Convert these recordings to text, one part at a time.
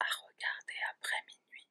à regarder après minuit.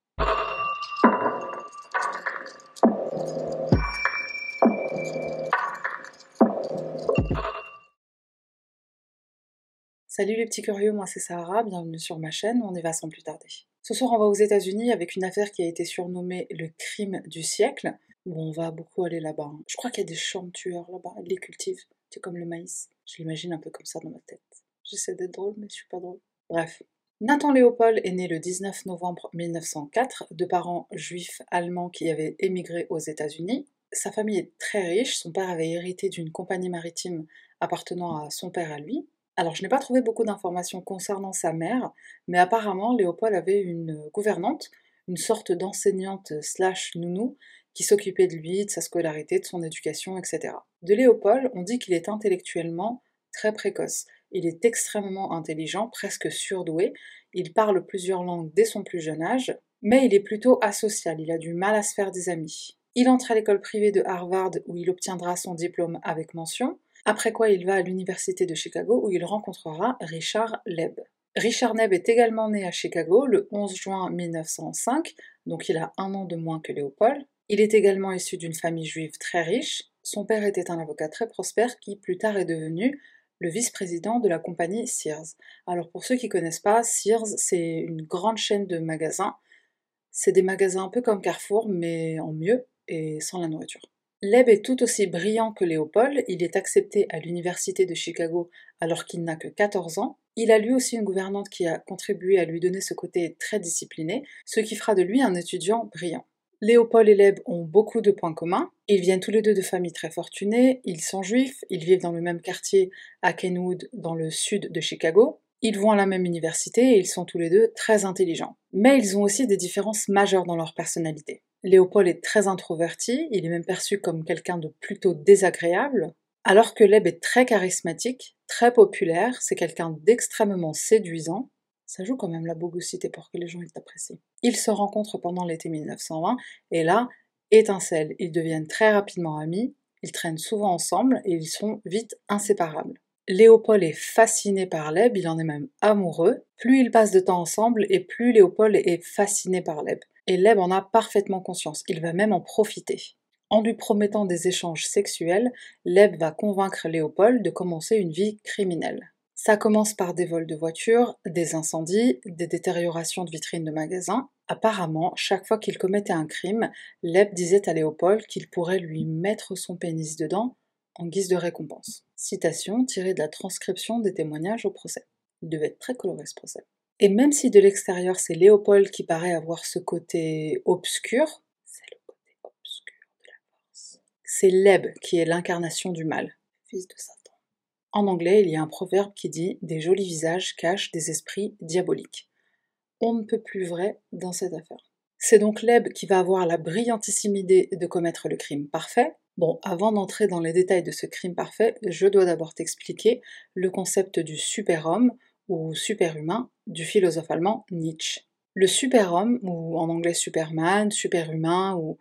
Salut les petits curieux, moi c'est Sahara, bienvenue sur ma chaîne, on y va sans plus tarder. Ce soir on va aux États-Unis avec une affaire qui a été surnommée le crime du siècle. Bon, on va beaucoup aller là-bas. hein. Je crois qu'il y a des champs tueurs là-bas, ils les cultivent, c'est comme le maïs. Je l'imagine un peu comme ça dans ma tête. J'essaie d'être drôle, mais je suis pas drôle. Bref. Nathan Léopold est né le 19 novembre 1904 de parents juifs allemands qui avaient émigré aux États-Unis. Sa famille est très riche, son père avait hérité d'une compagnie maritime appartenant à son père à lui. Alors je n'ai pas trouvé beaucoup d'informations concernant sa mère, mais apparemment Léopold avait une gouvernante, une sorte d'enseignante slash nounou, qui s'occupait de lui, de sa scolarité, de son éducation, etc. De Léopold, on dit qu'il est intellectuellement très précoce. Il est extrêmement intelligent, presque surdoué. Il parle plusieurs langues dès son plus jeune âge, mais il est plutôt asocial, il a du mal à se faire des amis. Il entre à l'école privée de Harvard où il obtiendra son diplôme avec mention, après quoi il va à l'université de Chicago où il rencontrera Richard Leb. Richard Neb est également né à Chicago le 11 juin 1905, donc il a un an de moins que Léopold. Il est également issu d'une famille juive très riche. Son père était un avocat très prospère qui plus tard est devenu le vice-président de la compagnie Sears. Alors pour ceux qui ne connaissent pas, Sears c'est une grande chaîne de magasins. C'est des magasins un peu comme Carrefour mais en mieux et sans la nourriture. Leb est tout aussi brillant que Léopold, il est accepté à l'université de Chicago alors qu'il n'a que 14 ans. Il a lui aussi une gouvernante qui a contribué à lui donner ce côté très discipliné, ce qui fera de lui un étudiant brillant. Léopold et Leb ont beaucoup de points communs. Ils viennent tous les deux de familles très fortunées, ils sont juifs, ils vivent dans le même quartier à Kenwood, dans le sud de Chicago. Ils vont à la même université et ils sont tous les deux très intelligents. Mais ils ont aussi des différences majeures dans leur personnalité. Léopold est très introverti, il est même perçu comme quelqu'un de plutôt désagréable, alors que Leb est très charismatique, très populaire, c'est quelqu'un d'extrêmement séduisant. Ça joue quand même la bogosité pour que les gens l'apprécient. Ils se rencontrent pendant l'été 1920 et là, étincelle, ils deviennent très rapidement amis, ils traînent souvent ensemble et ils sont vite inséparables. Léopold est fasciné par Leb, il en est même amoureux. Plus ils passent de temps ensemble et plus Léopold est fasciné par Leb. Et Leb en a parfaitement conscience, il va même en profiter. En lui promettant des échanges sexuels, Leb va convaincre Léopold de commencer une vie criminelle. Ça commence par des vols de voitures, des incendies, des détériorations de vitrines de magasins. Apparemment, chaque fois qu'il commettait un crime, Leb disait à Léopold qu'il pourrait lui mettre son pénis dedans en guise de récompense. Citation tirée de la transcription des témoignages au procès. Il devait être très coloré ce procès. Et même si de l'extérieur c'est Léopold qui paraît avoir ce côté obscur, c'est Leb qui est l'incarnation du mal, fils de. En anglais, il y a un proverbe qui dit Des jolis visages cachent des esprits diaboliques. On ne peut plus vrai dans cette affaire. C'est donc Leb qui va avoir la brillantissime idée de commettre le crime parfait. Bon, avant d'entrer dans les détails de ce crime parfait, je dois d'abord t'expliquer le concept du super-homme ou superhumain du philosophe allemand Nietzsche. Le super-homme, ou en anglais Superman, superhumain ou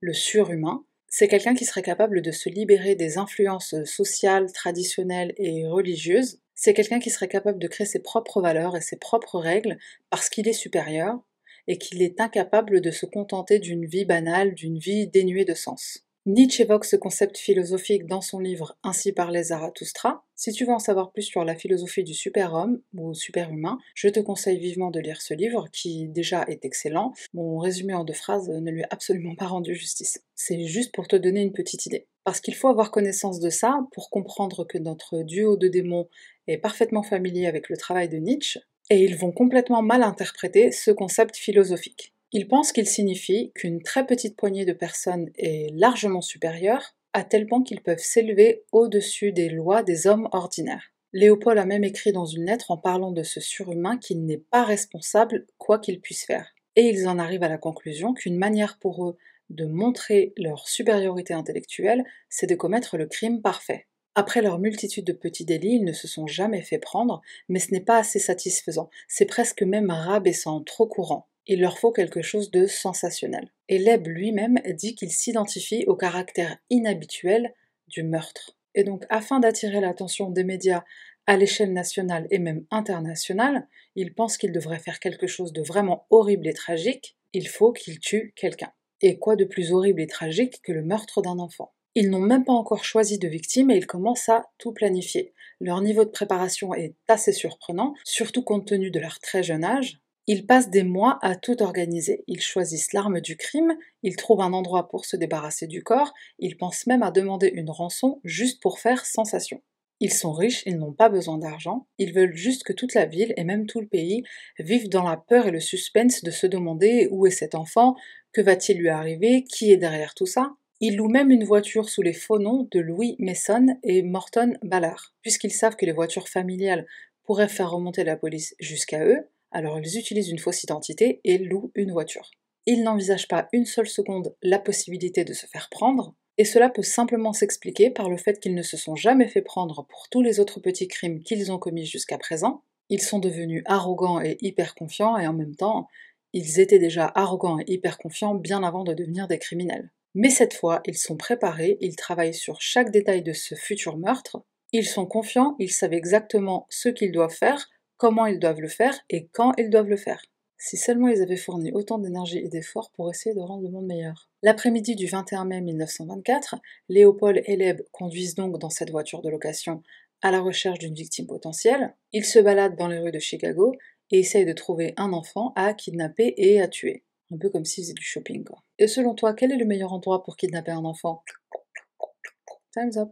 le surhumain, c'est quelqu'un qui serait capable de se libérer des influences sociales, traditionnelles et religieuses. C'est quelqu'un qui serait capable de créer ses propres valeurs et ses propres règles parce qu'il est supérieur et qu'il est incapable de se contenter d'une vie banale, d'une vie dénuée de sens. Nietzsche évoque ce concept philosophique dans son livre Ainsi parlait Zarathustra. Si tu veux en savoir plus sur la philosophie du super-homme ou superhumain, je te conseille vivement de lire ce livre qui déjà est excellent. Mon résumé en deux phrases ne lui a absolument pas rendu justice. C'est juste pour te donner une petite idée. Parce qu'il faut avoir connaissance de ça pour comprendre que notre duo de démons est parfaitement familier avec le travail de Nietzsche, et ils vont complètement mal interpréter ce concept philosophique. Ils pensent qu'il signifie qu'une très petite poignée de personnes est largement supérieure, à tel point qu'ils peuvent s'élever au-dessus des lois des hommes ordinaires. Léopold a même écrit dans une lettre en parlant de ce surhumain qu'il n'est pas responsable quoi qu'il puisse faire. Et ils en arrivent à la conclusion qu'une manière pour eux de montrer leur supériorité intellectuelle, c'est de commettre le crime parfait. Après leur multitude de petits délits, ils ne se sont jamais fait prendre, mais ce n'est pas assez satisfaisant, c'est presque même rabaissant, trop courant il leur faut quelque chose de sensationnel. Et Leb lui-même dit qu'il s'identifie au caractère inhabituel du meurtre. Et donc, afin d'attirer l'attention des médias à l'échelle nationale et même internationale, ils pensent qu'ils devraient faire quelque chose de vraiment horrible et tragique, il faut qu'ils tuent quelqu'un. Et quoi de plus horrible et tragique que le meurtre d'un enfant? Ils n'ont même pas encore choisi de victime et ils commencent à tout planifier. Leur niveau de préparation est assez surprenant, surtout compte tenu de leur très jeune âge. Ils passent des mois à tout organiser. Ils choisissent l'arme du crime, ils trouvent un endroit pour se débarrasser du corps, ils pensent même à demander une rançon juste pour faire sensation. Ils sont riches, ils n'ont pas besoin d'argent, ils veulent juste que toute la ville et même tout le pays vivent dans la peur et le suspense de se demander où est cet enfant, que va-t-il lui arriver, qui est derrière tout ça. Ils louent même une voiture sous les faux noms de Louis Mason et Morton Ballard. Puisqu'ils savent que les voitures familiales pourraient faire remonter la police jusqu'à eux, alors ils utilisent une fausse identité et louent une voiture. Ils n'envisagent pas une seule seconde la possibilité de se faire prendre, et cela peut simplement s'expliquer par le fait qu'ils ne se sont jamais fait prendre pour tous les autres petits crimes qu'ils ont commis jusqu'à présent. Ils sont devenus arrogants et hyper confiants, et en même temps, ils étaient déjà arrogants et hyper confiants bien avant de devenir des criminels. Mais cette fois, ils sont préparés, ils travaillent sur chaque détail de ce futur meurtre, ils sont confiants, ils savent exactement ce qu'ils doivent faire, comment ils doivent le faire et quand ils doivent le faire. Si seulement ils avaient fourni autant d'énergie et d'efforts pour essayer de rendre le monde meilleur. L'après-midi du 21 mai 1924, Léopold et Leb conduisent donc dans cette voiture de location à la recherche d'une victime potentielle. Ils se baladent dans les rues de Chicago et essayent de trouver un enfant à kidnapper et à tuer. Un peu comme s'ils faisaient du shopping. Et selon toi, quel est le meilleur endroit pour kidnapper un enfant?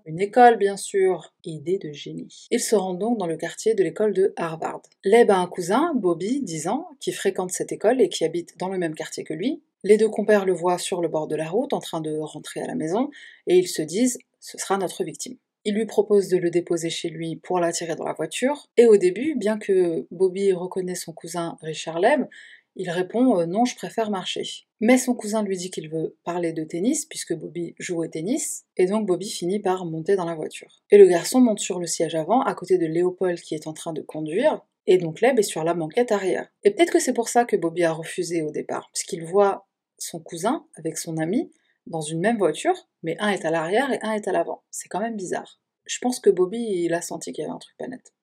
Une école, bien sûr. Idée de génie. Ils se rendent donc dans le quartier de l'école de Harvard. Leb a un cousin, Bobby, 10 ans, qui fréquente cette école et qui habite dans le même quartier que lui. Les deux compères le voient sur le bord de la route en train de rentrer à la maison et ils se disent ce sera notre victime. Il lui propose de le déposer chez lui pour l'attirer dans la voiture, et au début, bien que Bobby reconnaît son cousin Richard Leb, il répond euh, non, je préfère marcher. Mais son cousin lui dit qu'il veut parler de tennis puisque Bobby joue au tennis, et donc Bobby finit par monter dans la voiture. Et le garçon monte sur le siège avant à côté de Léopold qui est en train de conduire, et donc Leb est sur la banquette arrière. Et peut-être que c'est pour ça que Bobby a refusé au départ, puisqu'il voit son cousin avec son ami dans une même voiture, mais un est à l'arrière et un est à l'avant. C'est quand même bizarre. Je pense que Bobby, il a senti qu'il y avait un truc pas net.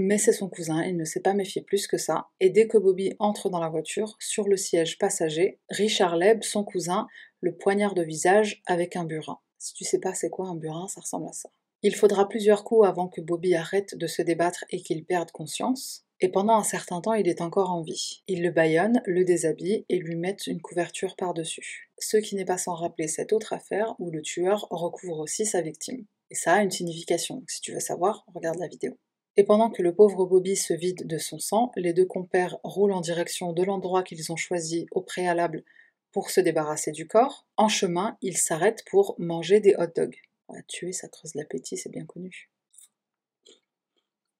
Mais c'est son cousin, il ne s'est pas méfié plus que ça, et dès que Bobby entre dans la voiture, sur le siège passager, Richard Leb, son cousin, le poignard de visage avec un burin. Si tu sais pas c'est quoi un burin, ça ressemble à ça. Il faudra plusieurs coups avant que Bobby arrête de se débattre et qu'il perde conscience, et pendant un certain temps il est encore en vie. Il le bâillonne, le déshabille et lui met une couverture par-dessus. Ce qui n'est pas sans rappeler cette autre affaire où le tueur recouvre aussi sa victime. Et ça a une signification, si tu veux savoir, regarde la vidéo. Et pendant que le pauvre Bobby se vide de son sang, les deux compères roulent en direction de l'endroit qu'ils ont choisi au préalable pour se débarrasser du corps. En chemin, ils s'arrêtent pour manger des hot dogs. Tuer, ça creuse l'appétit, c'est bien connu.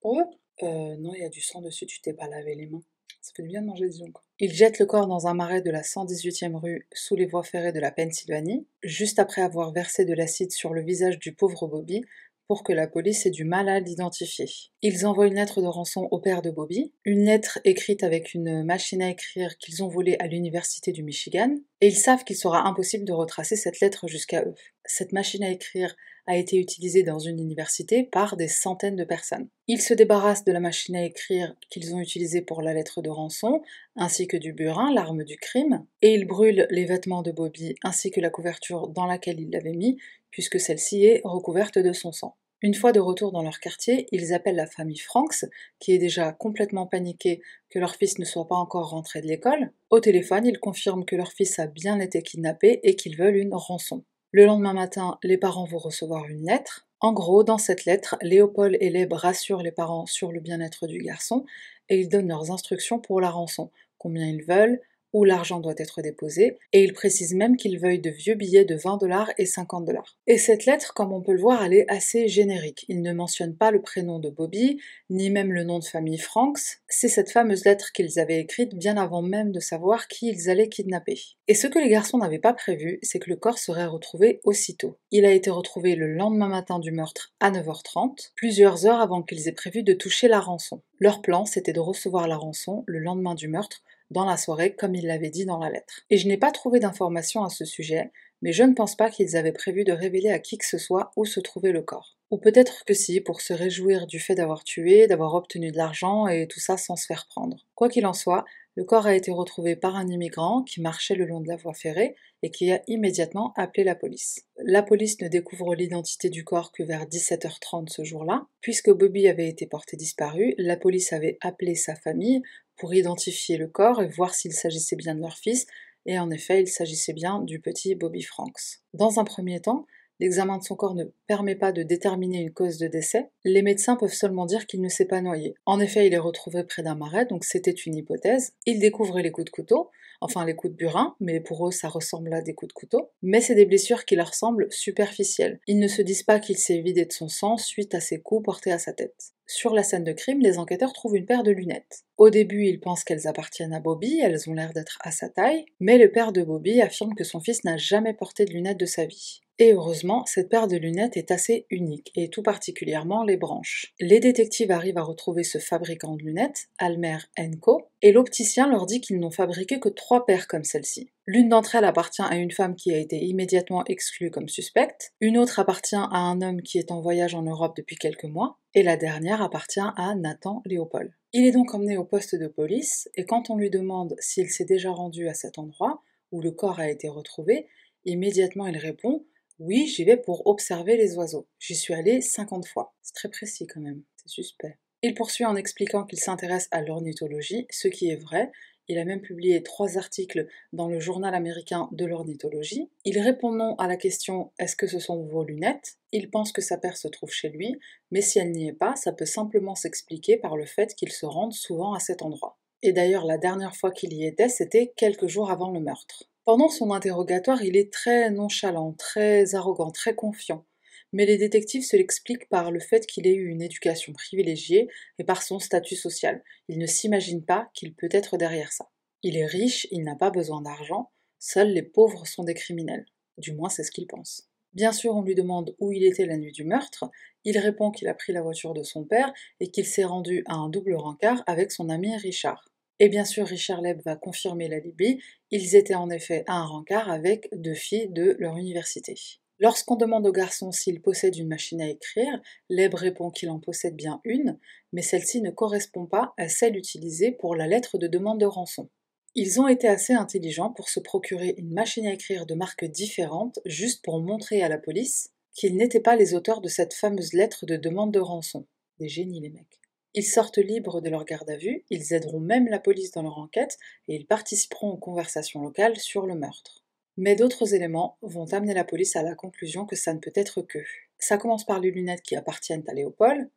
Pour euh, Non, il y a du sang dessus, tu t'es pas lavé les mains. Ça fait du bien de manger des ongles. Ils jettent le corps dans un marais de la 118e rue sous les voies ferrées de la Pennsylvanie, juste après avoir versé de l'acide sur le visage du pauvre Bobby, pour que la police ait du mal à l'identifier. Ils envoient une lettre de rançon au père de Bobby, une lettre écrite avec une machine à écrire qu'ils ont volée à l'université du Michigan, et ils savent qu'il sera impossible de retracer cette lettre jusqu'à eux. Cette machine à écrire a été utilisée dans une université par des centaines de personnes. Ils se débarrassent de la machine à écrire qu'ils ont utilisée pour la lettre de rançon, ainsi que du burin, l'arme du crime, et ils brûlent les vêtements de Bobby ainsi que la couverture dans laquelle ils l'avaient mis, puisque celle-ci est recouverte de son sang. Une fois de retour dans leur quartier, ils appellent la famille Franks, qui est déjà complètement paniquée que leur fils ne soit pas encore rentré de l'école. Au téléphone, ils confirment que leur fils a bien été kidnappé et qu'ils veulent une rançon. Le lendemain matin, les parents vont recevoir une lettre. En gros, dans cette lettre, Léopold et Leb rassurent les parents sur le bien-être du garçon et ils donnent leurs instructions pour la rançon, combien ils veulent, où l'argent doit être déposé, et il précise même qu'il veuille de vieux billets de 20 dollars et 50 dollars. Et cette lettre, comme on peut le voir, elle est assez générique. Il ne mentionne pas le prénom de Bobby, ni même le nom de famille Franks. C'est cette fameuse lettre qu'ils avaient écrite bien avant même de savoir qui ils allaient kidnapper. Et ce que les garçons n'avaient pas prévu, c'est que le corps serait retrouvé aussitôt. Il a été retrouvé le lendemain matin du meurtre à 9h30, plusieurs heures avant qu'ils aient prévu de toucher la rançon. Leur plan, c'était de recevoir la rançon le lendemain du meurtre dans la soirée comme il l'avait dit dans la lettre. Et je n'ai pas trouvé d'informations à ce sujet, mais je ne pense pas qu'ils avaient prévu de révéler à qui que ce soit où se trouvait le corps. Ou peut-être que si, pour se réjouir du fait d'avoir tué, d'avoir obtenu de l'argent et tout ça sans se faire prendre. Quoi qu'il en soit, le corps a été retrouvé par un immigrant qui marchait le long de la voie ferrée et qui a immédiatement appelé la police. La police ne découvre l'identité du corps que vers 17h30 ce jour-là. Puisque Bobby avait été porté disparu, la police avait appelé sa famille pour identifier le corps et voir s'il s'agissait bien de leur fils, et en effet, il s'agissait bien du petit Bobby Franks. Dans un premier temps, L'examen de son corps ne permet pas de déterminer une cause de décès. Les médecins peuvent seulement dire qu'il ne s'est pas noyé. En effet, il est retrouvé près d'un marais, donc c'était une hypothèse. Ils découvrent les coups de couteau, enfin les coups de burin, mais pour eux ça ressemble à des coups de couteau. Mais c'est des blessures qui leur semblent superficielles. Ils ne se disent pas qu'il s'est vidé de son sang suite à ces coups portés à sa tête. Sur la scène de crime, les enquêteurs trouvent une paire de lunettes. Au début, ils pensent qu'elles appartiennent à Bobby, elles ont l'air d'être à sa taille, mais le père de Bobby affirme que son fils n'a jamais porté de lunettes de sa vie. Et heureusement, cette paire de lunettes est assez unique, et tout particulièrement les branches. Les détectives arrivent à retrouver ce fabricant de lunettes, Almer Co, et l'opticien leur dit qu'ils n'ont fabriqué que trois paires comme celle-ci. L'une d'entre elles appartient à une femme qui a été immédiatement exclue comme suspecte, une autre appartient à un homme qui est en voyage en Europe depuis quelques mois, et la dernière appartient à Nathan Léopold. Il est donc emmené au poste de police, et quand on lui demande s'il s'est déjà rendu à cet endroit où le corps a été retrouvé, immédiatement il répond oui, j'y vais pour observer les oiseaux. J'y suis allé 50 fois. C'est très précis quand même, c'est suspect. Il poursuit en expliquant qu'il s'intéresse à l'ornithologie, ce qui est vrai. Il a même publié trois articles dans le journal américain de l'ornithologie. Il répond non à la question Est-ce que ce sont vos lunettes? Il pense que sa paire se trouve chez lui, mais si elle n'y est pas, ça peut simplement s'expliquer par le fait qu'il se rende souvent à cet endroit. Et d'ailleurs, la dernière fois qu'il y était, c'était quelques jours avant le meurtre. Pendant son interrogatoire, il est très nonchalant, très arrogant, très confiant. Mais les détectives se l'expliquent par le fait qu'il ait eu une éducation privilégiée et par son statut social. Il ne s'imagine pas qu'il peut être derrière ça. Il est riche, il n'a pas besoin d'argent, seuls les pauvres sont des criminels. Du moins, c'est ce qu'il pense. Bien sûr, on lui demande où il était la nuit du meurtre. Il répond qu'il a pris la voiture de son père et qu'il s'est rendu à un double rencard avec son ami Richard. Et bien sûr, Richard Leb va confirmer la Libye. Ils étaient en effet à un rencard avec deux filles de leur université. Lorsqu'on demande au garçon s'il possède une machine à écrire, Leb répond qu'il en possède bien une, mais celle-ci ne correspond pas à celle utilisée pour la lettre de demande de rançon. Ils ont été assez intelligents pour se procurer une machine à écrire de marques différentes juste pour montrer à la police qu'ils n'étaient pas les auteurs de cette fameuse lettre de demande de rançon. Des génies les mecs. Ils sortent libres de leur garde à vue, ils aideront même la police dans leur enquête et ils participeront aux conversations locales sur le meurtre. Mais d'autres éléments vont amener la police à la conclusion que ça ne peut être qu'eux. Ça commence par les lunettes qui appartiennent à Léopold.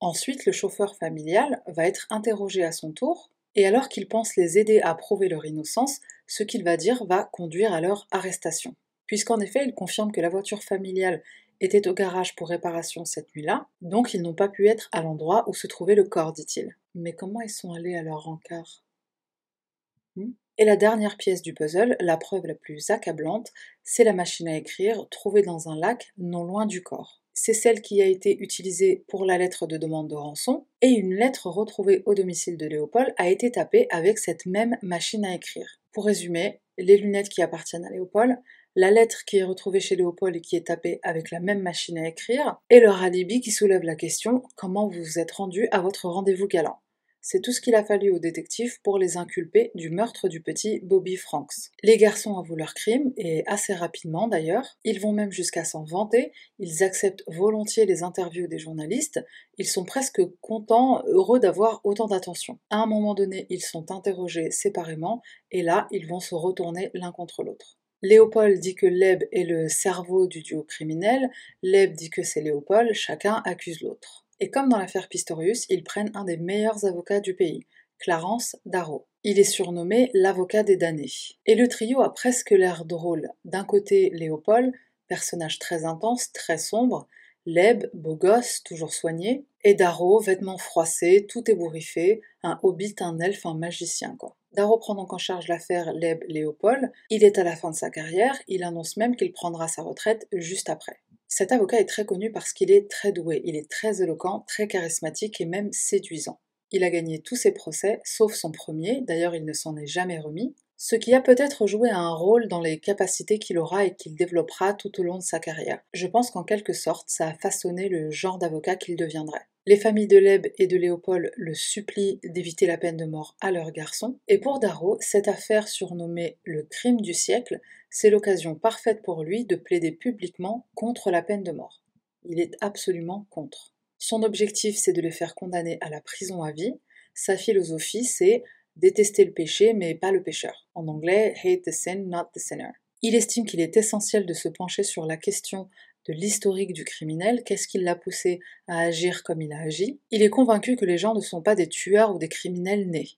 Ensuite, le chauffeur familial va être interrogé à son tour, et alors qu'il pense les aider à prouver leur innocence, ce qu'il va dire va conduire à leur arrestation. Puisqu'en effet, il confirme que la voiture familiale étaient au garage pour réparation cette nuit-là, donc ils n'ont pas pu être à l'endroit où se trouvait le corps, dit-il. Mais comment ils sont allés à leur rencard? Hmm? Et la dernière pièce du puzzle, la preuve la plus accablante, c'est la machine à écrire trouvée dans un lac non loin du corps. C'est celle qui a été utilisée pour la lettre de demande de rançon, et une lettre retrouvée au domicile de Léopold a été tapée avec cette même machine à écrire. Pour résumer, les lunettes qui appartiennent à Léopold, la lettre qui est retrouvée chez Léopold et qui est tapée avec la même machine à écrire, et leur alibi qui soulève la question comment vous vous êtes rendu à votre rendez-vous galant? C'est tout ce qu'il a fallu aux détectives pour les inculper du meurtre du petit Bobby Franks. Les garçons avouent leur crime, et assez rapidement d'ailleurs. Ils vont même jusqu'à s'en vanter, ils acceptent volontiers les interviews des journalistes, ils sont presque contents, heureux d'avoir autant d'attention. À un moment donné, ils sont interrogés séparément, et là, ils vont se retourner l'un contre l'autre. Léopold dit que Leb est le cerveau du duo criminel, Leb dit que c'est Léopold, chacun accuse l'autre. Et comme dans l'affaire Pistorius, ils prennent un des meilleurs avocats du pays, Clarence Darrow. Il est surnommé l'avocat des damnés. Et le trio a presque l'air drôle. D'un côté, Léopold, personnage très intense, très sombre, Leb, beau gosse, toujours soigné, et Darrow, vêtements froissés, tout ébouriffé, un hobbit, un elfe, un magicien, quoi. Darrow prend donc en charge l'affaire Leb Léopold. Il est à la fin de sa carrière, il annonce même qu'il prendra sa retraite juste après. Cet avocat est très connu parce qu'il est très doué, il est très éloquent, très charismatique et même séduisant. Il a gagné tous ses procès, sauf son premier, d'ailleurs il ne s'en est jamais remis. ce qui a peut-être joué un rôle dans les capacités qu'il aura et qu'il développera tout au long de sa carrière. Je pense qu'en quelque sorte, ça a façonné le genre d'avocat qu'il deviendrait. Les familles de Leb et de Léopold le supplient d'éviter la peine de mort à leur garçon, et pour Darrow, cette affaire surnommée le crime du siècle, c'est l'occasion parfaite pour lui de plaider publiquement contre la peine de mort. Il est absolument contre. Son objectif, c'est de le faire condamner à la prison à vie. Sa philosophie, c'est détester le péché mais pas le pécheur. En anglais, hate the sin, not the sinner. Il estime qu'il est essentiel de se pencher sur la question de l'historique du criminel, qu'est-ce qui l'a poussé à agir comme il a agi? Il est convaincu que les gens ne sont pas des tueurs ou des criminels nés.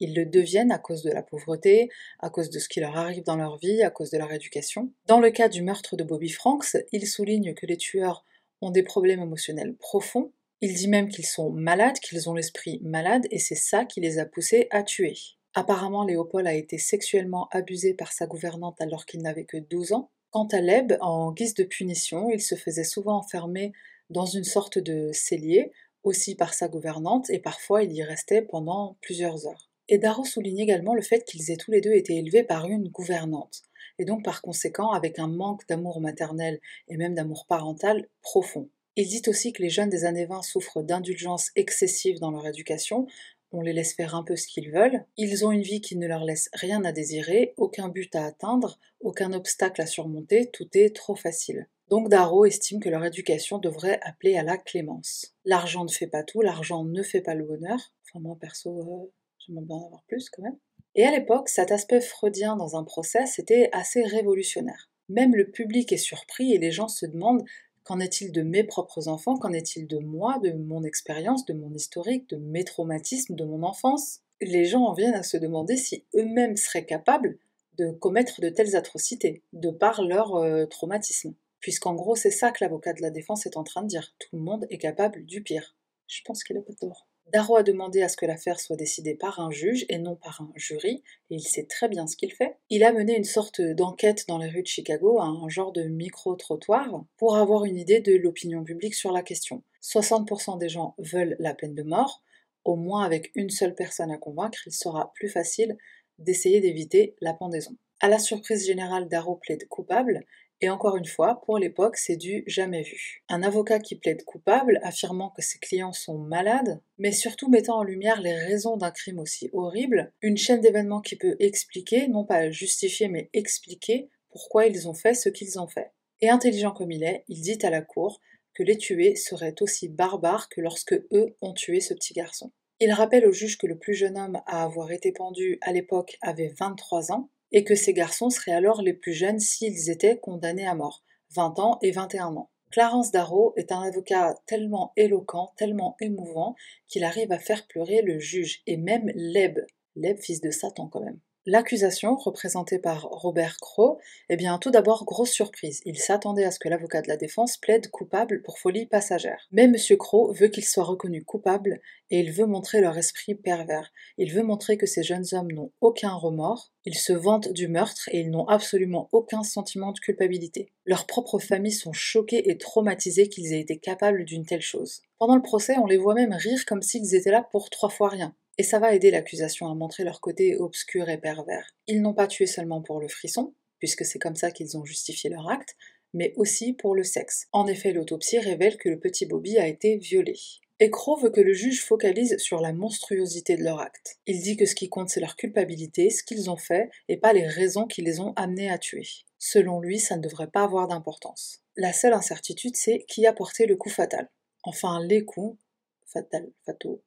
Ils le deviennent à cause de la pauvreté, à cause de ce qui leur arrive dans leur vie, à cause de leur éducation. Dans le cas du meurtre de Bobby Franks, il souligne que les tueurs ont des problèmes émotionnels profonds, il dit même qu'ils sont malades, qu'ils ont l'esprit malade, et c'est ça qui les a poussés à tuer. Apparemment, Léopold a été sexuellement abusé par sa gouvernante alors qu'il n'avait que 12 ans. Quant à Leb, en guise de punition, il se faisait souvent enfermer dans une sorte de cellier, aussi par sa gouvernante, et parfois il y restait pendant plusieurs heures. Et Darrow souligne également le fait qu'ils aient tous les deux été élevés par une gouvernante, et donc par conséquent avec un manque d'amour maternel et même d'amour parental profond. Il dit aussi que les jeunes des années 20 souffrent d'indulgence excessive dans leur éducation, on les laisse faire un peu ce qu'ils veulent, ils ont une vie qui ne leur laisse rien à désirer, aucun but à atteindre, aucun obstacle à surmonter, tout est trop facile. Donc Darrow estime que leur éducation devrait appeler à la clémence. L'argent ne fait pas tout, l'argent ne fait pas le bonheur. Enfin moi perso, euh, j'aimerais bien en avoir plus quand même. Et à l'époque, cet aspect freudien dans un procès, c'était assez révolutionnaire. Même le public est surpris et les gens se demandent Qu'en est-il de mes propres enfants? Qu'en est-il de moi, de mon expérience, de mon historique, de mes traumatismes, de mon enfance? Les gens en viennent à se demander si eux-mêmes seraient capables de commettre de telles atrocités, de par leur euh, traumatisme. Puisqu'en gros, c'est ça que l'avocat de la défense est en train de dire. Tout le monde est capable du pire. Je pense qu'il a pas tort. Darrow a demandé à ce que l'affaire soit décidée par un juge et non par un jury, et il sait très bien ce qu'il fait. Il a mené une sorte d'enquête dans les rues de Chicago, un genre de micro-trottoir, pour avoir une idée de l'opinion publique sur la question. 60% des gens veulent la peine de mort, au moins avec une seule personne à convaincre, il sera plus facile d'essayer d'éviter la pendaison. À la surprise générale, Darrow plaide coupable et encore une fois, pour l'époque, c'est du jamais vu. Un avocat qui plaide coupable, affirmant que ses clients sont malades, mais surtout mettant en lumière les raisons d'un crime aussi horrible, une chaîne d'événements qui peut expliquer, non pas justifier, mais expliquer pourquoi ils ont fait ce qu'ils ont fait. Et intelligent comme il est, il dit à la cour que les tués seraient aussi barbares que lorsque eux ont tué ce petit garçon. Il rappelle au juge que le plus jeune homme à avoir été pendu à l'époque avait 23 ans, et que ces garçons seraient alors les plus jeunes s'ils étaient condamnés à mort, 20 ans et 21 ans. Clarence Darrow est un avocat tellement éloquent, tellement émouvant, qu'il arrive à faire pleurer le juge, et même Leb, Leb fils de Satan quand même. L'accusation, représentée par Robert Crowe, eh bien tout d'abord grosse surprise. Il s'attendait à ce que l'avocat de la défense plaide coupable pour folie passagère. Mais M. Crowe veut qu'il soit reconnu coupable et il veut montrer leur esprit pervers. Il veut montrer que ces jeunes hommes n'ont aucun remords, ils se vantent du meurtre et ils n'ont absolument aucun sentiment de culpabilité. Leurs propres familles sont choquées et traumatisées qu'ils aient été capables d'une telle chose. Pendant le procès, on les voit même rire comme s'ils étaient là pour trois fois rien. Et ça va aider l'accusation à montrer leur côté obscur et pervers. Ils n'ont pas tué seulement pour le frisson, puisque c'est comme ça qu'ils ont justifié leur acte, mais aussi pour le sexe. En effet, l'autopsie révèle que le petit Bobby a été violé. Et veut que le juge focalise sur la monstruosité de leur acte. Il dit que ce qui compte c'est leur culpabilité, ce qu'ils ont fait, et pas les raisons qui les ont amenés à tuer. Selon lui, ça ne devrait pas avoir d'importance. La seule incertitude, c'est qui a porté le coup fatal. Enfin, les coups, fatal, fato,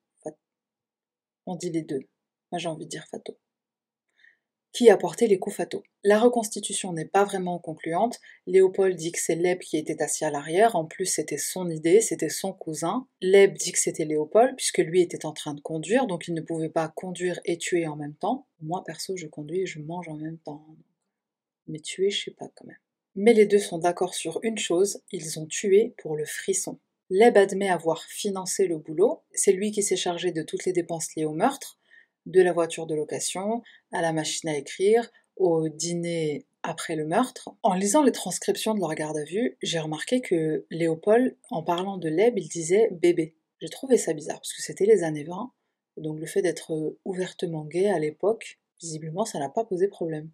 on dit les deux. Moi j'ai envie de dire Fato. Qui a porté les coups fataux La reconstitution n'est pas vraiment concluante. Léopold dit que c'est Leb qui était assis à l'arrière, en plus c'était son idée, c'était son cousin. Leb dit que c'était Léopold, puisque lui était en train de conduire, donc il ne pouvait pas conduire et tuer en même temps. Moi perso je conduis et je mange en même temps. Mais tuer, je sais pas quand même. Mais les deux sont d'accord sur une chose, ils ont tué pour le frisson. Leb admet avoir financé le boulot. C'est lui qui s'est chargé de toutes les dépenses liées au meurtre, de la voiture de location, à la machine à écrire, au dîner après le meurtre. En lisant les transcriptions de leur garde à vue, j'ai remarqué que Léopold, en parlant de Leb, il disait bébé. J'ai trouvé ça bizarre parce que c'était les années 20, donc le fait d'être ouvertement gay à l'époque, Visiblement, ça n'a pas posé problème.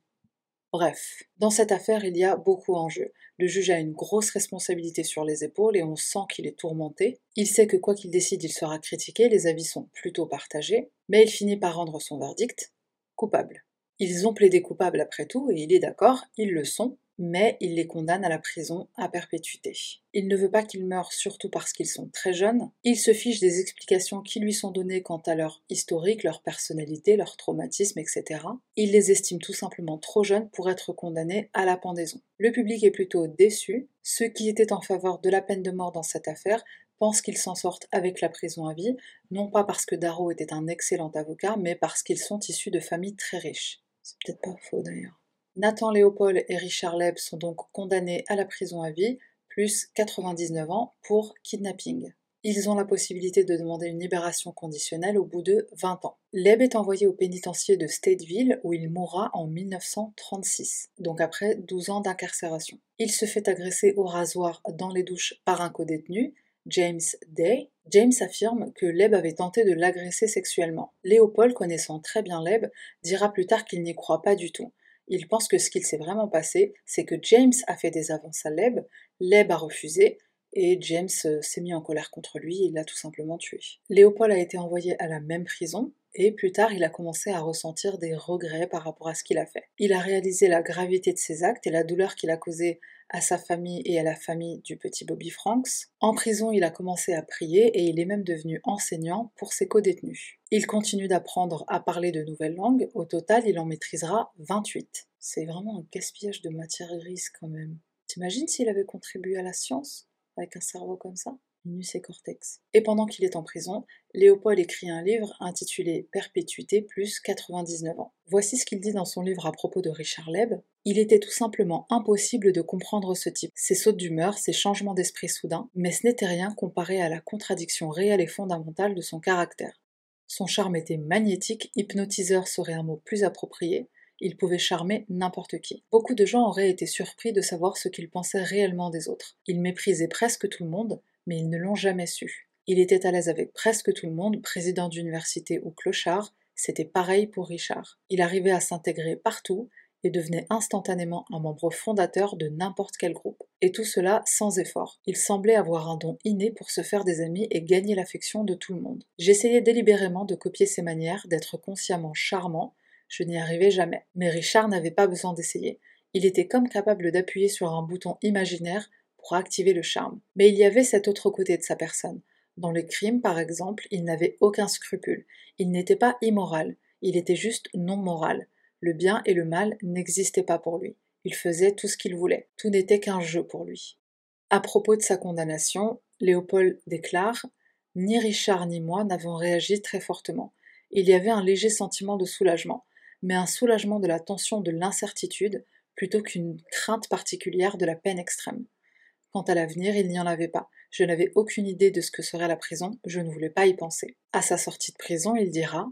Bref, dans cette affaire, il y a beaucoup en jeu. Le juge a une grosse responsabilité sur les épaules et on sent qu'il est tourmenté. Il sait que quoi qu'il décide, il sera critiqué, les avis sont plutôt partagés, mais il finit par rendre son verdict coupable. Ils ont plaidé coupable après tout, et il est d'accord, ils le sont, mais il les condamne à la prison à perpétuité. Il ne veut pas qu'ils meurent surtout parce qu'ils sont très jeunes, il se fiche des explications qui lui sont données quant à leur historique, leur personnalité, leur traumatisme, etc. Il les estime tout simplement trop jeunes pour être condamnés à la pendaison. Le public est plutôt déçu, ceux qui étaient en faveur de la peine de mort dans cette affaire pensent qu'ils s'en sortent avec la prison à vie, non pas parce que Darrow était un excellent avocat, mais parce qu'ils sont issus de familles très riches. C'est peut-être pas faux d'ailleurs. Nathan Léopold et Richard Leb sont donc condamnés à la prison à vie, plus 99 ans pour kidnapping. Ils ont la possibilité de demander une libération conditionnelle au bout de 20 ans. Leb est envoyé au pénitencier de Stateville où il mourra en 1936, donc après 12 ans d'incarcération. Il se fait agresser au rasoir dans les douches par un codétenu, James Day. James affirme que Leb avait tenté de l'agresser sexuellement. Léopold, connaissant très bien Leb, dira plus tard qu'il n'y croit pas du tout. Il pense que ce qu'il s'est vraiment passé, c'est que James a fait des avances à Leb, Leb a refusé, et James euh, s'est mis en colère contre lui et l'a tout simplement tué. Léopold a été envoyé à la même prison, et plus tard il a commencé à ressentir des regrets par rapport à ce qu'il a fait. Il a réalisé la gravité de ses actes et la douleur qu'il a causée à sa famille et à la famille du petit Bobby Franks. En prison, il a commencé à prier et il est même devenu enseignant pour ses co-détenus. Il continue d'apprendre à parler de nouvelles langues, au total il en maîtrisera 28. C'est vraiment un gaspillage de matière grise quand même. T'imagines s'il avait contribué à la science avec un cerveau comme ça? Minus et cortex. Et pendant qu'il est en prison, Léopold écrit un livre intitulé Perpétuité plus 99 ans. Voici ce qu'il dit dans son livre à propos de Richard Leb. Il était tout simplement impossible de comprendre ce type, ses sautes d'humeur, ses changements d'esprit soudains, mais ce n'était rien comparé à la contradiction réelle et fondamentale de son caractère. Son charme était magnétique, hypnotiseur serait un mot plus approprié, il pouvait charmer n'importe qui. Beaucoup de gens auraient été surpris de savoir ce qu'il pensait réellement des autres. Il méprisait presque tout le monde, mais ils ne l'ont jamais su. Il était à l'aise avec presque tout le monde, président d'université ou clochard, c'était pareil pour Richard. Il arrivait à s'intégrer partout et devenait instantanément un membre fondateur de n'importe quel groupe. Et tout cela sans effort. Il semblait avoir un don inné pour se faire des amis et gagner l'affection de tout le monde. J'essayais délibérément de copier ses manières, d'être consciemment charmant, je n'y arrivais jamais. Mais Richard n'avait pas besoin d'essayer. Il était comme capable d'appuyer sur un bouton imaginaire pour activer le charme. Mais il y avait cet autre côté de sa personne. Dans le crime, par exemple, il n'avait aucun scrupule. Il n'était pas immoral, il était juste non moral. Le bien et le mal n'existaient pas pour lui. Il faisait tout ce qu'il voulait. Tout n'était qu'un jeu pour lui. À propos de sa condamnation, Léopold déclare Ni Richard ni moi n'avons réagi très fortement. Il y avait un léger sentiment de soulagement, mais un soulagement de la tension de l'incertitude plutôt qu'une crainte particulière de la peine extrême. Quant à l'avenir, il n'y en avait pas. Je n'avais aucune idée de ce que serait la prison, je ne voulais pas y penser. À sa sortie de prison, il dira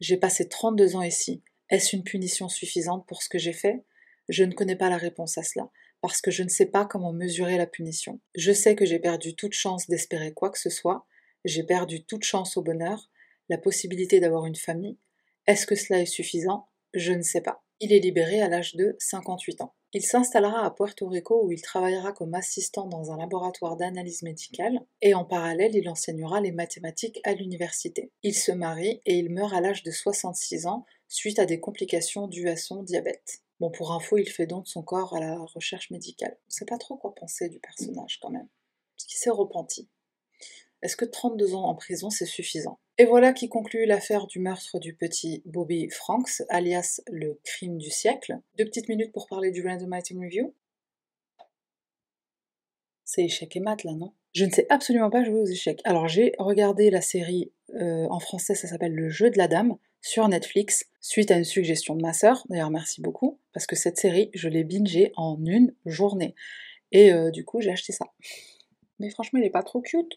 J'ai passé 32 ans ici. Est-ce une punition suffisante pour ce que j'ai fait? Je ne connais pas la réponse à cela, parce que je ne sais pas comment mesurer la punition. Je sais que j'ai perdu toute chance d'espérer quoi que ce soit, j'ai perdu toute chance au bonheur, la possibilité d'avoir une famille. Est-ce que cela est suffisant? Je ne sais pas. Il est libéré à l'âge de 58 ans. Il s'installera à Puerto Rico où il travaillera comme assistant dans un laboratoire d'analyse médicale et en parallèle il enseignera les mathématiques à l'université. Il se marie et il meurt à l'âge de 66 ans suite à des complications dues à son diabète. Bon, pour info, il fait don de son corps à la recherche médicale. On sait pas trop quoi penser du personnage quand même, parce qu'il s'est repenti. Est-ce que 32 ans en prison, c'est suffisant? Et voilà qui conclut l'affaire du meurtre du petit Bobby Franks, alias le crime du siècle. Deux petites minutes pour parler du Random Item Review. C'est échec et mat là, non? Je ne sais absolument pas jouer aux échecs. Alors j'ai regardé la série euh, en français, ça s'appelle Le jeu de la dame sur Netflix, suite à une suggestion de ma sœur. D'ailleurs, merci beaucoup, parce que cette série, je l'ai bingée en une journée. Et euh, du coup, j'ai acheté ça. Mais franchement, il est pas trop cute.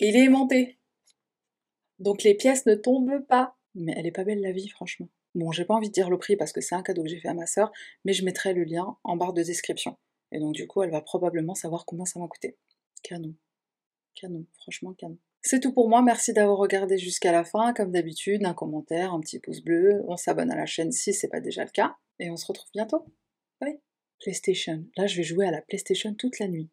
Il est aimanté. Donc les pièces ne tombent pas. Mais elle est pas belle la vie, franchement. Bon, j'ai pas envie de dire le prix parce que c'est un cadeau que j'ai fait à ma sœur, mais je mettrai le lien en barre de description. Et donc du coup, elle va probablement savoir combien ça m'a coûté. Canon. Canon, franchement canon. C'est tout pour moi, merci d'avoir regardé jusqu'à la fin. Comme d'habitude, un commentaire, un petit pouce bleu, on s'abonne à la chaîne si c'est pas déjà le cas, et on se retrouve bientôt. Bye PlayStation. Là, je vais jouer à la PlayStation toute la nuit.